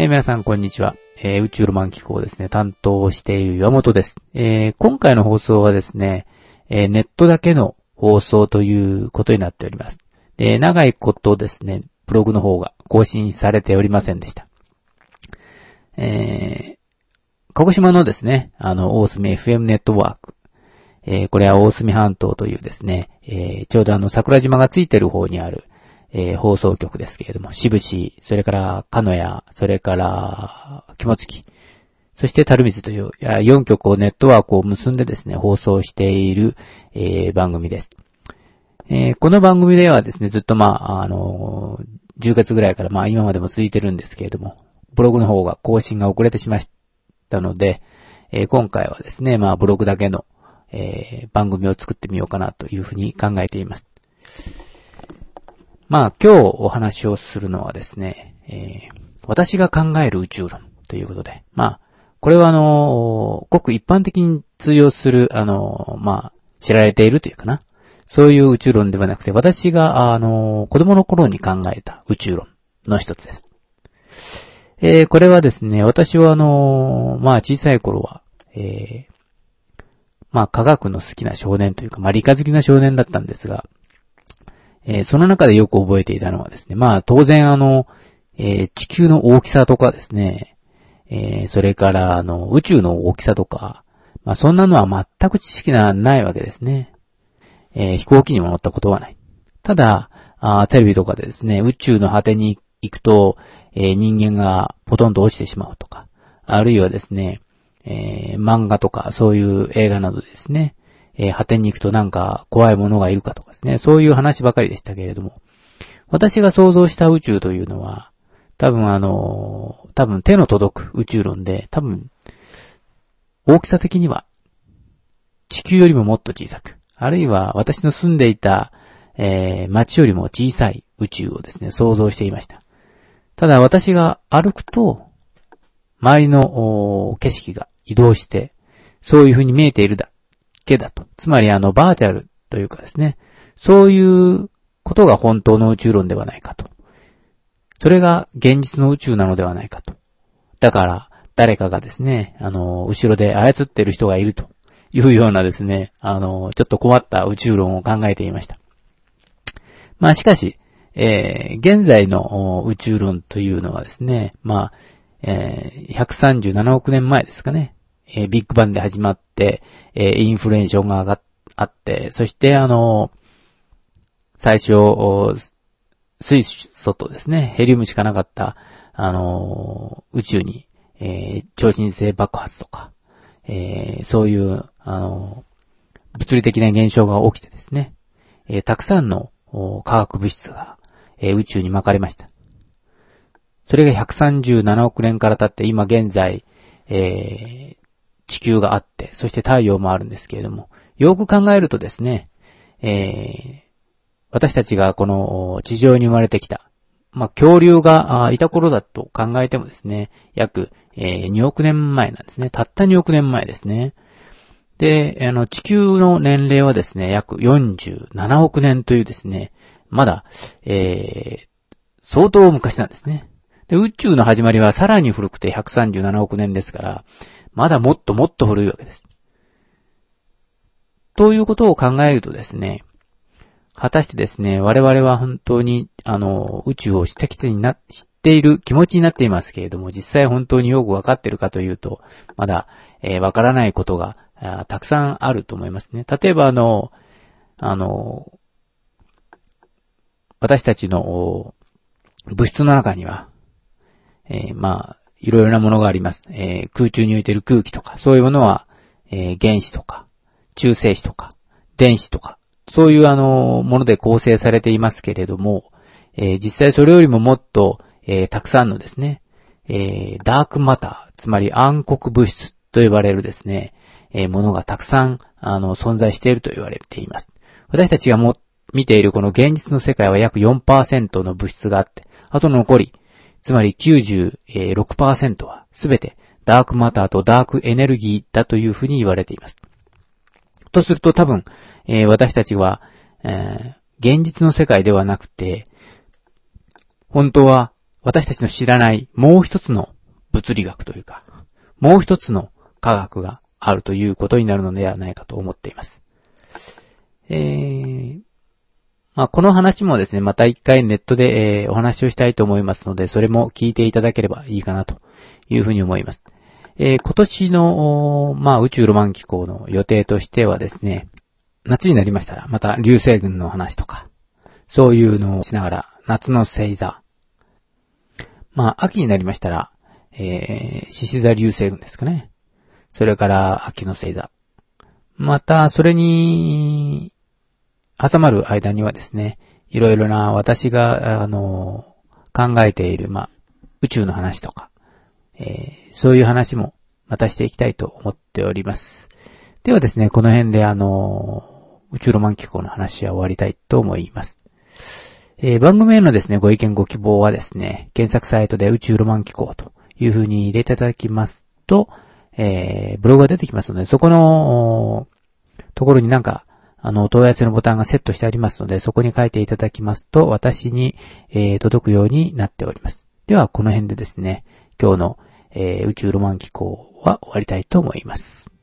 えー皆さんこんにちは。えー宇宙ロマン機構ですね、担当している岩本です。えー今回の放送はですね、えネットだけの放送ということになっております。で、長いことですね、ブログの方が更新されておりませんでした。え鹿児島のですね、あの、大隅 FM ネットワーク。えこれは大隅半島というですね、えちょうどあの、桜島がついてる方にある、えー放送局ですけれども、渋市、それから、鹿屋、それから、肝付そして、樽水という、4局をネットワークを結んでですね、放送している、えー番組です。えーこの番組ではですね、ずっとまあ、あのー10月ぐらいからまあ今までも続いてるんですけれども、ブログの方が更新が遅れてしまったので、えー今回はですね、まあブログだけの、え番組を作ってみようかなというふうに考えています。まあ今日お話をするのはですね、えー私が考える宇宙論ということで、まあ、これはあのごく一般的に通用する、あのまあ、知られているというかな。そういう宇宙論ではなくて、私が、あの子供の頃に考えた宇宙論の一つです。えーこれはですね、私はあのまあ小さい頃は、えーまあ科学の好きな少年というか、まあ理科好きな少年だったんですが、えーその中でよく覚えていたのはですね、まあ当然あの、えー地球の大きさとかですね、えーそれからあの宇宙の大きさとか、まあそんなのは全く知識がないわけですね。え飛行機にも乗ったことはない。ただ、あテレビとかでですね、宇宙の果てに行くと、え人間がポトンと落ちてしまうとか、あるいはですね、え漫画とかそういう映画などですね、えー果てに行くとなんか怖いものがいるかとかですね、そういう話ばかりでしたけれども、私が想像した宇宙というのは、多分あの多分手の届く宇宙論で、多分、大きさ的には、地球よりももっと小さく、あるいは私の住んでいた、えー街よりも小さい宇宙をですね、想像していました。ただ私が歩くと、周りの景色が移動して、そういう風に見えているだ。けだと。つまりあの、バーチャルというかですね、そういうことが本当の宇宙論ではないかと。それが現実の宇宙なのではないかと。だから、誰かがですね、あの、後ろで操ってる人がいるというようなですね、あの、ちょっと困った宇宙論を考えていました。まあしかし、えー現在の宇宙論というのはですね、まあ、えー137億年前ですかね、えービッグバンで始まって、えーインフレーションが上がっあって、そしてあの、最初、水素とですね、ヘリウムしかなかった、あの宇宙に、えー超新星爆発とか、えーそういう、あの物理的な現象が起きてですね、えーたくさんの化学物質が、えー宇宙に巻かれました。それが137億年から経って今現在、えー地球があって、そして太陽もあるんですけれども、よく考えるとですね、えー私たちがこの地上に生まれてきた、まあ、恐竜がいた頃だと考えてもですね、約、え2億年前なんですね。たった2億年前ですね。で、あの、地球の年齢はですね、約47億年というですね、まだ、えー相当昔なんですね。で、宇宙の始まりはさらに古くて137億年ですから、まだもっともっと古いわけです。ということを考えるとですね、果たしてですね、我々は本当に、あの、宇宙を知ってきてにな、知っている気持ちになっていますけれども、実際本当によくわかってるかというと、まだ、えーわからないことが、たくさんあると思いますね。例えばあの、あの、私たちの物質の中には、えーまあ、いろいろなものがあります。えー空中に浮いている空気とか、そういうものは、えー原子とか、中性子とか、電子とか、そういうあの、もので構成されていますけれども、えー実際それよりももっと、えーたくさんのですね、えーダークマター、つまり暗黒物質と呼ばれるですね、えーものがたくさん、あの、存在していると言われています。私たちがも、見ているこの現実の世界は約4%の物質があって、あとの残り、つまり96%はすべてダークマターとダークエネルギーだというふうに言われています。とすると多分、えー私たちは、えー現実の世界ではなくて、本当は私たちの知らないもう一つの物理学というか、もう一つの科学があるということになるのではないかと思っています。えー、まあ、この話もですね、また一回ネットで、えー、お話をしたいと思いますので、それも聞いていただければいいかなというふうに思います。えー、今年の、まあ、宇宙ロマン機構の予定としてはですね、夏になりましたら、また流星群の話とか、そういうのをしながら、夏の星座。まあ、秋になりましたら、えー、獅子座流星群ですかね。それから秋の星座。また、それに、挟まる間にはですね、いろいろな私が、あの、考えている、ま、宇宙の話とか、えー、そういう話もまたしていきたいと思っております。ではですね、この辺であの、宇宙ロマン機構の話は終わりたいと思います。えー、番組へのですね、ご意見ご希望はですね、検索サイトで宇宙ロマン機構という風に入れていただきますと、えー、ブログが出てきますので、そこの、ところになんか、あの、お問い合わせのボタンがセットしてありますので、そこに書いていただきますと、私に、えー、届くようになっております。では、この辺でですね、今日の、えー、宇宙ロマン機構は終わりたいと思います。